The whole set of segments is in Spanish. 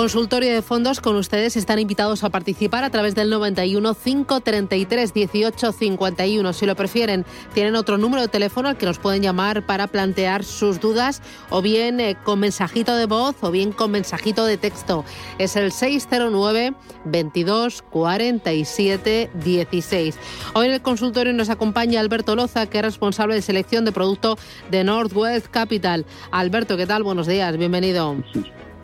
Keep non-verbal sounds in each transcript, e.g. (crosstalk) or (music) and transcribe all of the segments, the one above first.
Consultorio de fondos con ustedes están invitados a participar a través del 91 533 18 51. Si lo prefieren, tienen otro número de teléfono al que nos pueden llamar para plantear sus dudas o bien eh, con mensajito de voz o bien con mensajito de texto. Es el 609 22 47 16. Hoy en el consultorio nos acompaña Alberto Loza, que es responsable de selección de producto de Northwest Capital. Alberto, ¿qué tal? Buenos días, bienvenido.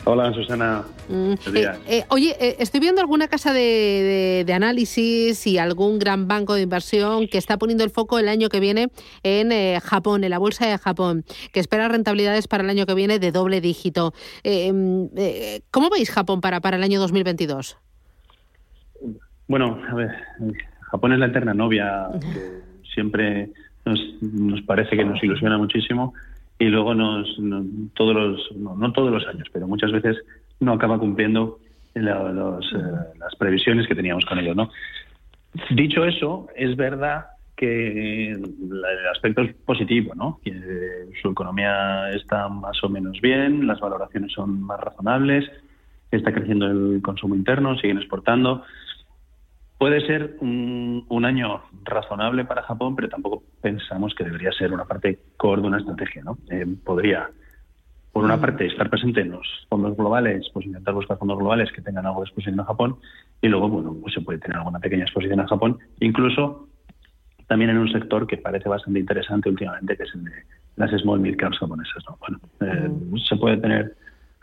Hola, Susana. Mm, eh, eh, oye, eh, estoy viendo alguna casa de, análisis y algún gran banco de inversión que está poniendo el foco el año que viene en Japón, en la bolsa de Japón, que espera rentabilidades para el año que viene de doble dígito. Mm, ¿Cómo veis Japón para, para el año 2022? Bueno, a ver, Japón es la eterna novia, que siempre nos, nos parece que nos ilusiona muchísimo y luego nos, todos los, no, todos los años, pero muchas veces no acaba cumpliendo eh, las previsiones que teníamos con ellos, ¿no? Dicho eso, es verdad que el aspecto es positivo, ¿no? Su economía está más o menos bien, las valoraciones son más razonables, está creciendo el consumo interno, siguen exportando. Puede ser un, año razonable para Japón, pero tampoco pensamos que debería ser una parte core de una estrategia. ¿no? Eh, podría, por una mm. parte, estar presente en los fondos globales, pues intentar buscar fondos globales que tengan algo de exposición a Japón, y luego, bueno, pues se puede tener alguna pequeña exposición a Japón, incluso también en un sector que parece bastante interesante últimamente, que es el de las small mid caps japonesas. ¿no? Bueno, eh, mm. se puede tener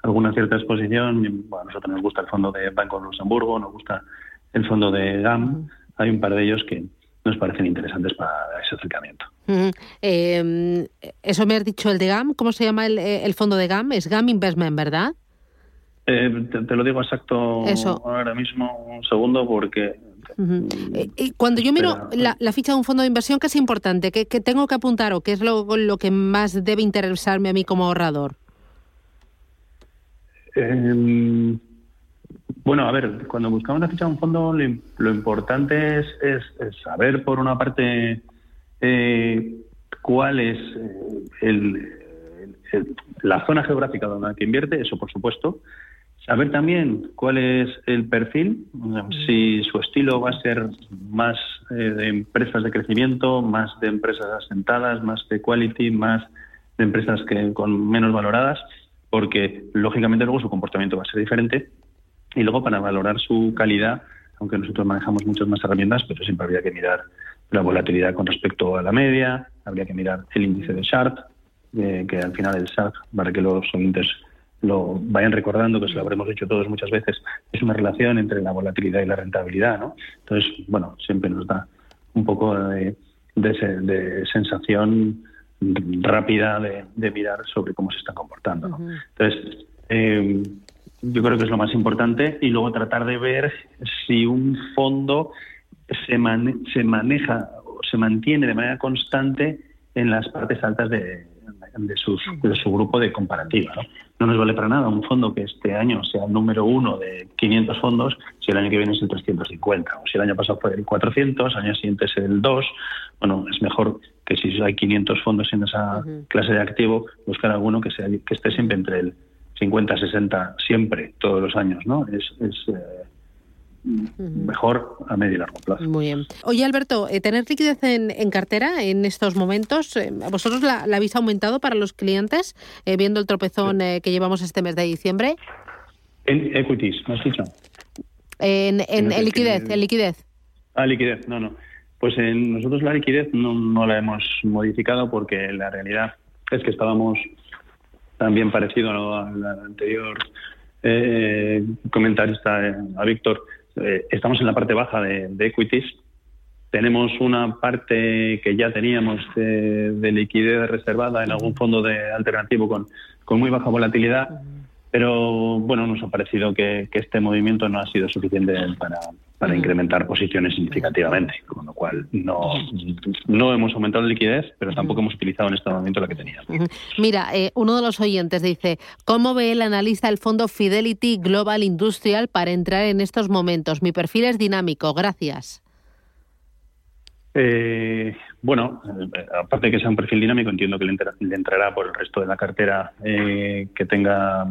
alguna cierta exposición. Bueno, a nosotros nos gusta el fondo de Banco de Luxemburgo, nos gusta el fondo de GAM, hay un par de ellos que nos parecen interesantes para ese acercamiento. Em, eso me has dicho el de GAM, ¿cómo se llama el, eh, fondo de GAM? Es GAM Investment, ¿verdad? Eh, te, lo digo exacto ahora mismo, un segundo, porque... Eh, cuando yo miro la, ficha de un fondo de inversión, ¿qué es importante? ¿Qué, tengo que apuntar o qué es lo, lo, que más debe interesarme a mí como ahorrador? Eh, bueno, a ver, cuando buscamos la ficha de un fondo, lo, importante es, saber, por una parte, eh, cuál es eh, la zona geográfica donde que invierte, eso por supuesto. Saber también cuál es el perfil, si su estilo va a ser más eh, de empresas de crecimiento, más de empresas asentadas, más de quality, más de empresas que con menos valoradas, porque lógicamente luego su comportamiento va a ser diferente y luego para valorar su calidad, aunque nosotros manejamos muchas más herramientas, pero siempre habría que mirar la volatilidad con respecto a la media, habría que mirar el índice de Sharp, eh, que al final el Sharp, para que los oyentes lo vayan recordando, que se lo habremos dicho todos muchas veces, es una relación entre la volatilidad y la rentabilidad, ¿no? Entonces, bueno, siempre nos da un poco de, sensación rápida de, mirar sobre cómo se está comportando. ¿no? Entonces, eh, yo creo que es lo más importante, y luego tratar de ver si un fondo se, se maneja o se mantiene de manera constante en las partes altas de, de, su grupo de comparativa. ¿no? no nos vale para nada un fondo que este año sea el número uno de 500 fondos si el año que viene es el 350, o si el año pasado fue el 400, el año siguiente es el 2. Bueno, es mejor que si hay 500 fondos en esa clase de activo, buscar alguno que, sea, que esté siempre entre el 50, 60 siempre, todos los años, ¿no? Es, eh, mejor a medio y largo plazo. Muy bien. Oye, Alberto, eh, ¿tener liquidez en, cartera en estos momentos, eh, ¿vosotros la, habéis aumentado para los clientes, viendo el tropezón que llevamos este mes de diciembre? En equities, ¿me has dicho? En, en, liquidez, en liquidez. Ah, liquidez, no, no. Pues en nosotros la liquidez no, no la hemos modificado porque la realidad es que estábamos también parecido al anterior eh, comentarista, eh, a Víctor, eh, estamos en la parte baja de, equities. Tenemos una parte que ya teníamos de, liquidez reservada en algún fondo de alternativo con, con muy baja volatilidad pero bueno, nos ha parecido que, este movimiento no ha sido suficiente para, para incrementar posiciones significativamente, con lo cual no, no hemos aumentado la liquidez, pero tampoco hemos utilizado en este momento la que teníamos. Mira, eh, uno de los oyentes dice, ¿cómo ve el analista el fondo Fidelity Global Industrial para entrar en estos momentos? Mi perfil es dinámico, gracias. Eh, bueno, eh, aparte de que sea un perfil dinámico, entiendo que le, entrará por el resto de la cartera eh, que tenga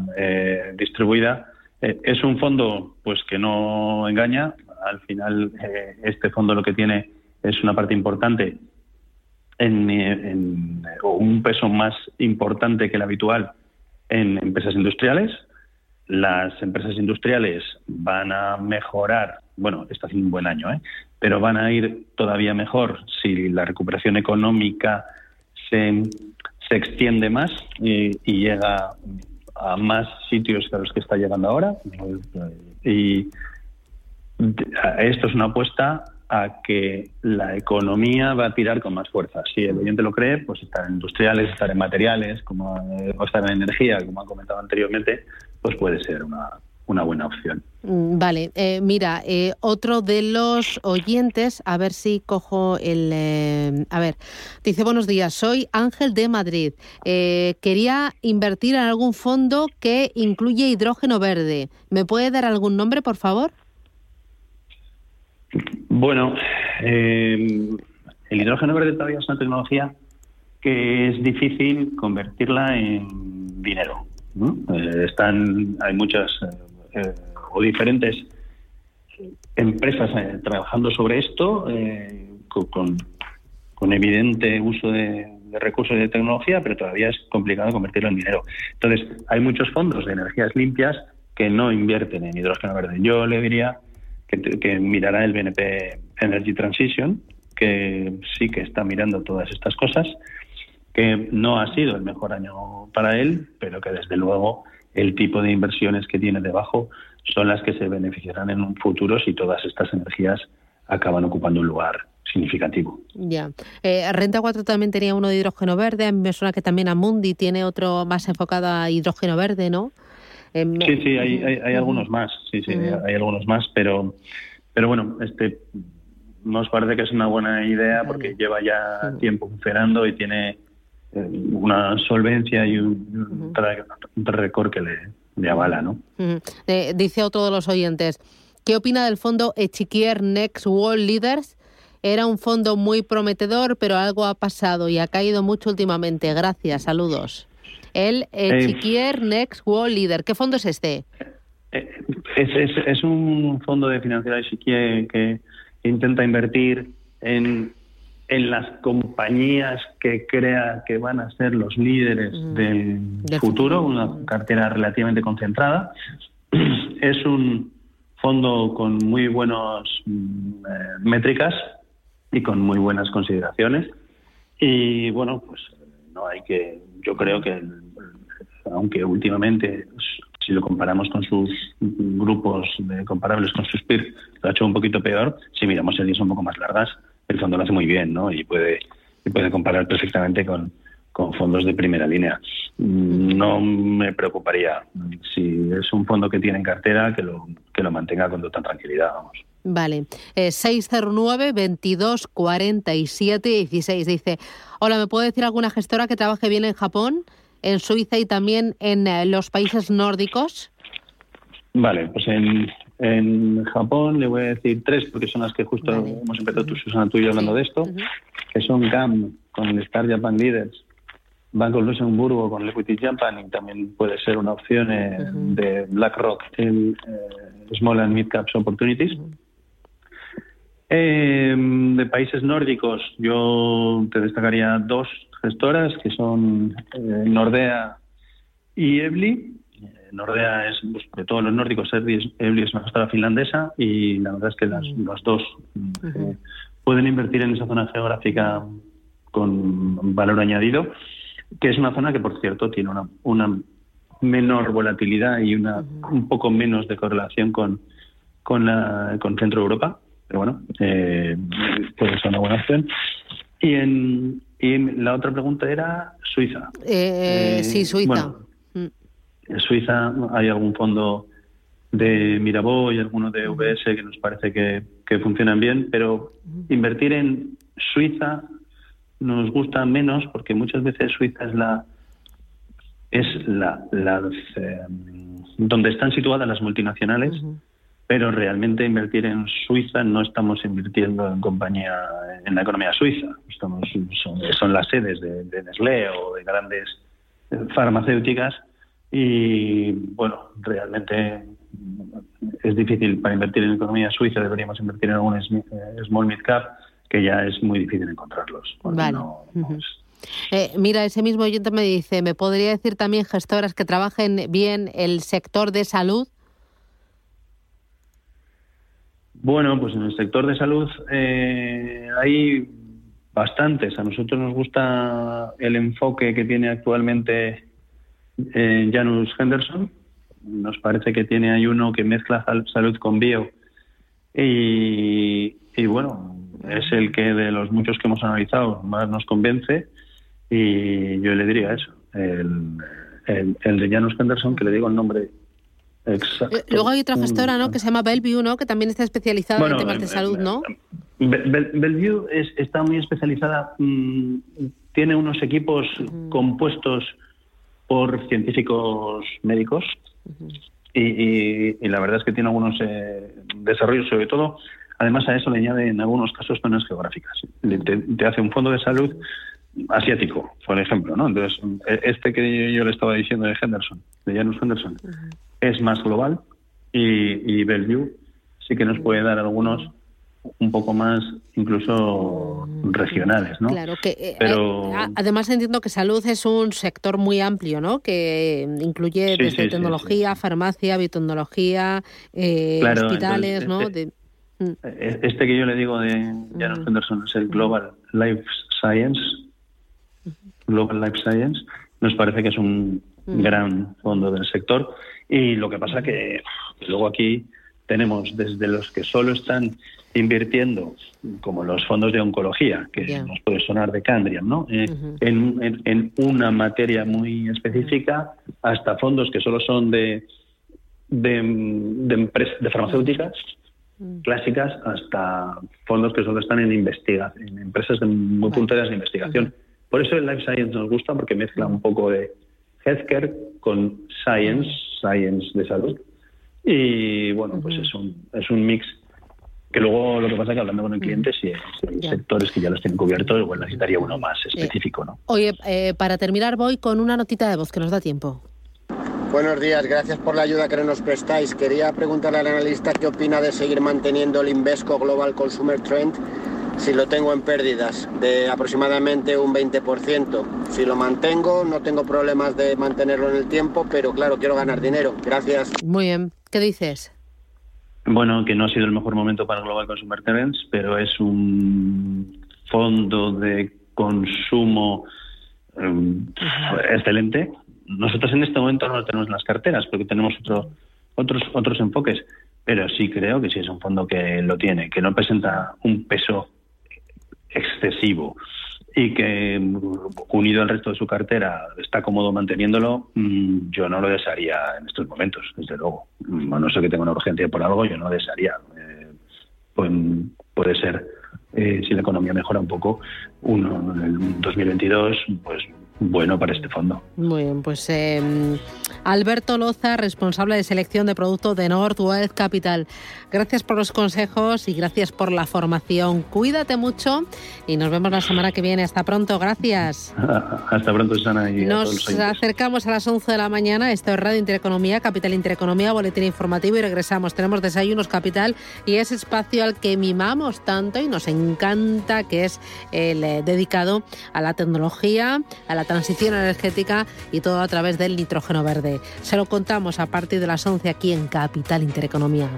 distribuida. es un fondo pues que no engaña. Al final, este fondo lo que tiene es una parte importante en, un peso más importante que el habitual en empresas industriales. Las empresas industriales van a mejorar, bueno, está haciendo un buen año, ¿eh? pero van a ir todavía mejor si la recuperación económica se, se extiende más y, llega a más sitios que a los que está llegando ahora. Y esto es una apuesta a que la economía va a tirar con más fuerza. Si el oyente lo cree, pues estar en industriales, estar en materiales, como, o estar en energía, como han comentado anteriormente, pues puede ser una, una buena opción. Mm, vale, eh, mira, eh, otro de los oyentes, a ver si cojo el... Eh, a ver, dice buenos días, soy Ángel de Madrid. quería invertir en algún fondo que incluye hidrógeno verde. ¿Me puede dar algún nombre, por favor? Bueno, el hidrógeno verde todavía es una tecnología que es difícil convertirla en dinero. están, hay muchas eh, o diferentes empresas eh, trabajando sobre esto eh, con, con, evidente uso de, recursos y de tecnología, pero todavía es complicado convertirlo en dinero. Entonces, hay muchos fondos de energías limpias que no invierten en hidrógeno verde. Yo le diría que, que mirará el BNP Energy Transition, que sí que está mirando todas estas cosas, que no ha sido el mejor año para él, pero que desde luego el tipo de inversiones que tiene debajo son las que se beneficiarán en un futuro si todas estas energías acaban ocupando un lugar significativo. Ya. Eh, Renta 4 también tenía uno de hidrógeno verde. Me suena que también Amundi tiene otro más enfocado a hidrógeno verde, ¿no? Sí, sí, hay, hay, algunos más. Sí, sí, hay algunos más, pero, pero bueno, este nos parece que es una buena idea porque lleva ya tiempo funcionando y tiene eh, una solvencia y un, récord que le, avala, ¿no? Eh, dice otro de los oyentes, ¿qué opina del fondo Echiquier Next World Leaders? Era un fondo muy prometedor, pero algo ha pasado y ha caído mucho últimamente. Gracias, saludos. El Echiquier Next World Leader, ¿qué fondo es este? Eh, es, es, es un fondo de financiera Echiquier que intenta invertir en en las compañías que crea que van a ser los líderes del, futuro, una cartera relativamente concentrada. (clears throat) Es un fondo con muy buenas mm, eh, métricas y con muy buenas consideraciones. Y bueno, pues no hay que, yo creo que, aunque últimamente, si lo comparamos con sus grupos comparables con sus peers, lo ha hecho un poquito peor, si miramos series un poco más largas, el fondo lo hace muy bien, ¿no? Y puede, y puede comparar perfectamente con, con fondos de primera línea. No me preocuparía si es un fondo que tiene en cartera que lo, que lo mantenga con total tranquilidad, vamos. Vale, eh, 609 22 47 16 dice, hola, ¿me puede decir alguna gestora que trabaje bien en Japón, en Suiza y también en eh, los países nórdicos? Vale, pues en, en Japón le voy a decir tres, porque son las que justo hemos empezado tú, Susana, tú y yo hablando de esto, que son GAM con el Star Japan Leaders, Banco Luxemburgo con el Equity Japan y también puede ser una opción eh, de BlackRock en eh, Small and Mid Caps Opportunities. Eh, de países nórdicos, yo te destacaría dos gestoras que son Nordea y Ebli Nordea es, pues, de todos los nórdicos, Evli es una gestora finlandesa y la verdad es que las, dos eh, pueden invertir en esa zona geográfica con valor añadido, que es una zona que, por cierto, tiene una, una menor volatilidad y una un poco menos de correlación con, con, la, con Centro Europa, pero bueno, eh, puede ser una buena opción. Y, en, y la otra pregunta era Suiza. Eh, sí, eh, Suiza. En Suiza hay algún fondo de Mirabeau y alguno de VS que nos parece que, funcionan bien, pero invertir en Suiza nos gusta menos porque muchas veces Suiza es la es la, eh, donde están situadas las multinacionales pero realmente invertir en Suiza no estamos invirtiendo en compañía en la economía suiza. Estamos, son, las sedes de, de Nestlé o de grandes farmacéuticas y bueno, realmente es difícil para invertir en economía suiza, deberíamos invertir en algún eh, small mid cap, que ya es muy difícil encontrarlos. Vale. Eh, mira, ese mismo oyente me dice, ¿me podría decir también gestoras que trabajen bien el sector de salud? Bueno, pues en el sector de salud eh, hay bastantes. A nosotros nos gusta el enfoque que tiene actualmente eh, Janus Henderson. Nos parece que tiene ahí uno que mezcla salud con bio. Y, bueno, es el que de los muchos que hemos analizado más nos convence. Y yo le diría eso, el, el, de Janus Henderson, que le digo el nombre exacto. Eh, luego hay otra gestora, ¿no? Que se llama Bellevue, ¿no? Que también está especializada en temas de salud, ¿no? Bellevue está muy especializada, mm, tiene unos equipos compuestos por científicos médicos y, la verdad es que tiene algunos eh, desarrollos, sobre todo, además a eso le añade en algunos casos zonas geográficas. Te, hace un fondo de salud asiático, por ejemplo, ¿no? Entonces, e, este que yo le estaba diciendo de Henderson, de Janus Henderson, es más global y, y Bellevue sí que nos puede dar algunos un poco más incluso regionales, ¿no? Claro que eh, Pero... Eh, además entiendo que salud es un sector muy amplio, ¿no? Que incluye desde tecnología, farmacia, biotecnología, eh, hospitales, ¿no? Este, mm. e, este, que yo le digo de Janos mm. Henderson es el Global Life Science, Global Life Science, nos parece que es un mm. gran fondo del sector y lo que pasa que luego aquí tenemos desde los que solo están invirtiendo, como los fondos de oncología, que nos puede sonar de Candriam, ¿no? Eh, en, una materia muy específica, hasta fondos que solo son de, de, de, farmacéuticas mm. clásicas, hasta fondos que solo están en investigación, en empresas muy punteras de investigación. Por eso el Life Science nos gusta, porque mezcla un poco de healthcare con science, science de salud. Y bueno, pues es un, es un mix que luego lo que pasa es que hablando con el cliente, si hay sectores que ya los tienen cubiertos, igual necesitaría uno más específico. ¿no? Oye, eh, para terminar voy con una notita de voz que nos da tiempo. Buenos días, gracias por la ayuda que nos prestáis. Quería preguntarle al analista qué opina de seguir manteniendo el Invesco Global Consumer Trend si lo tengo en pérdidas de aproximadamente un 20%. Si lo mantengo, no tengo problemas de mantenerlo en el tiempo, pero claro, quiero ganar dinero. Gracias. Muy bien. ¿Qué dices? Bueno, que no ha sido el mejor momento para Global Consumer Trends, pero es un fondo de consumo em, excelente. Nosotros en este momento no lo tenemos en las carteras porque tenemos otro, otros, otros enfoques, pero sí creo que sí es un fondo que lo tiene, que no presenta un peso excesivo y que unido al resto de su cartera está cómodo manteniéndolo, mm, yo no lo desearía en estos momentos, desde luego. Mm, a no sé que tenga una urgencia por algo, yo no lo desearía. Eh, pues, puede ser, eh, si la economía mejora un poco, uno en el 2022, pues bueno para este fondo. Muy bien, pues em, Alberto Loza, responsable de selección de productos de Northwest Capital. Gracias por los consejos y gracias por la formación. Cuídate mucho y nos vemos la semana que viene. Hasta pronto, gracias. (laughs) Hasta pronto, Susana. Y nos acercamos a las 11 de la mañana. Esto es Radio Intereconomía, Capital Intereconomía, Boletín Informativo y regresamos. Tenemos Desayunos Capital y ese espacio al que mimamos tanto y nos encanta, que es el eh, dedicado a la tecnología, a la transición energética y todo a través del nitrógeno verde. Se lo contamos a partir de las 11 aquí en Capital Intereconomía.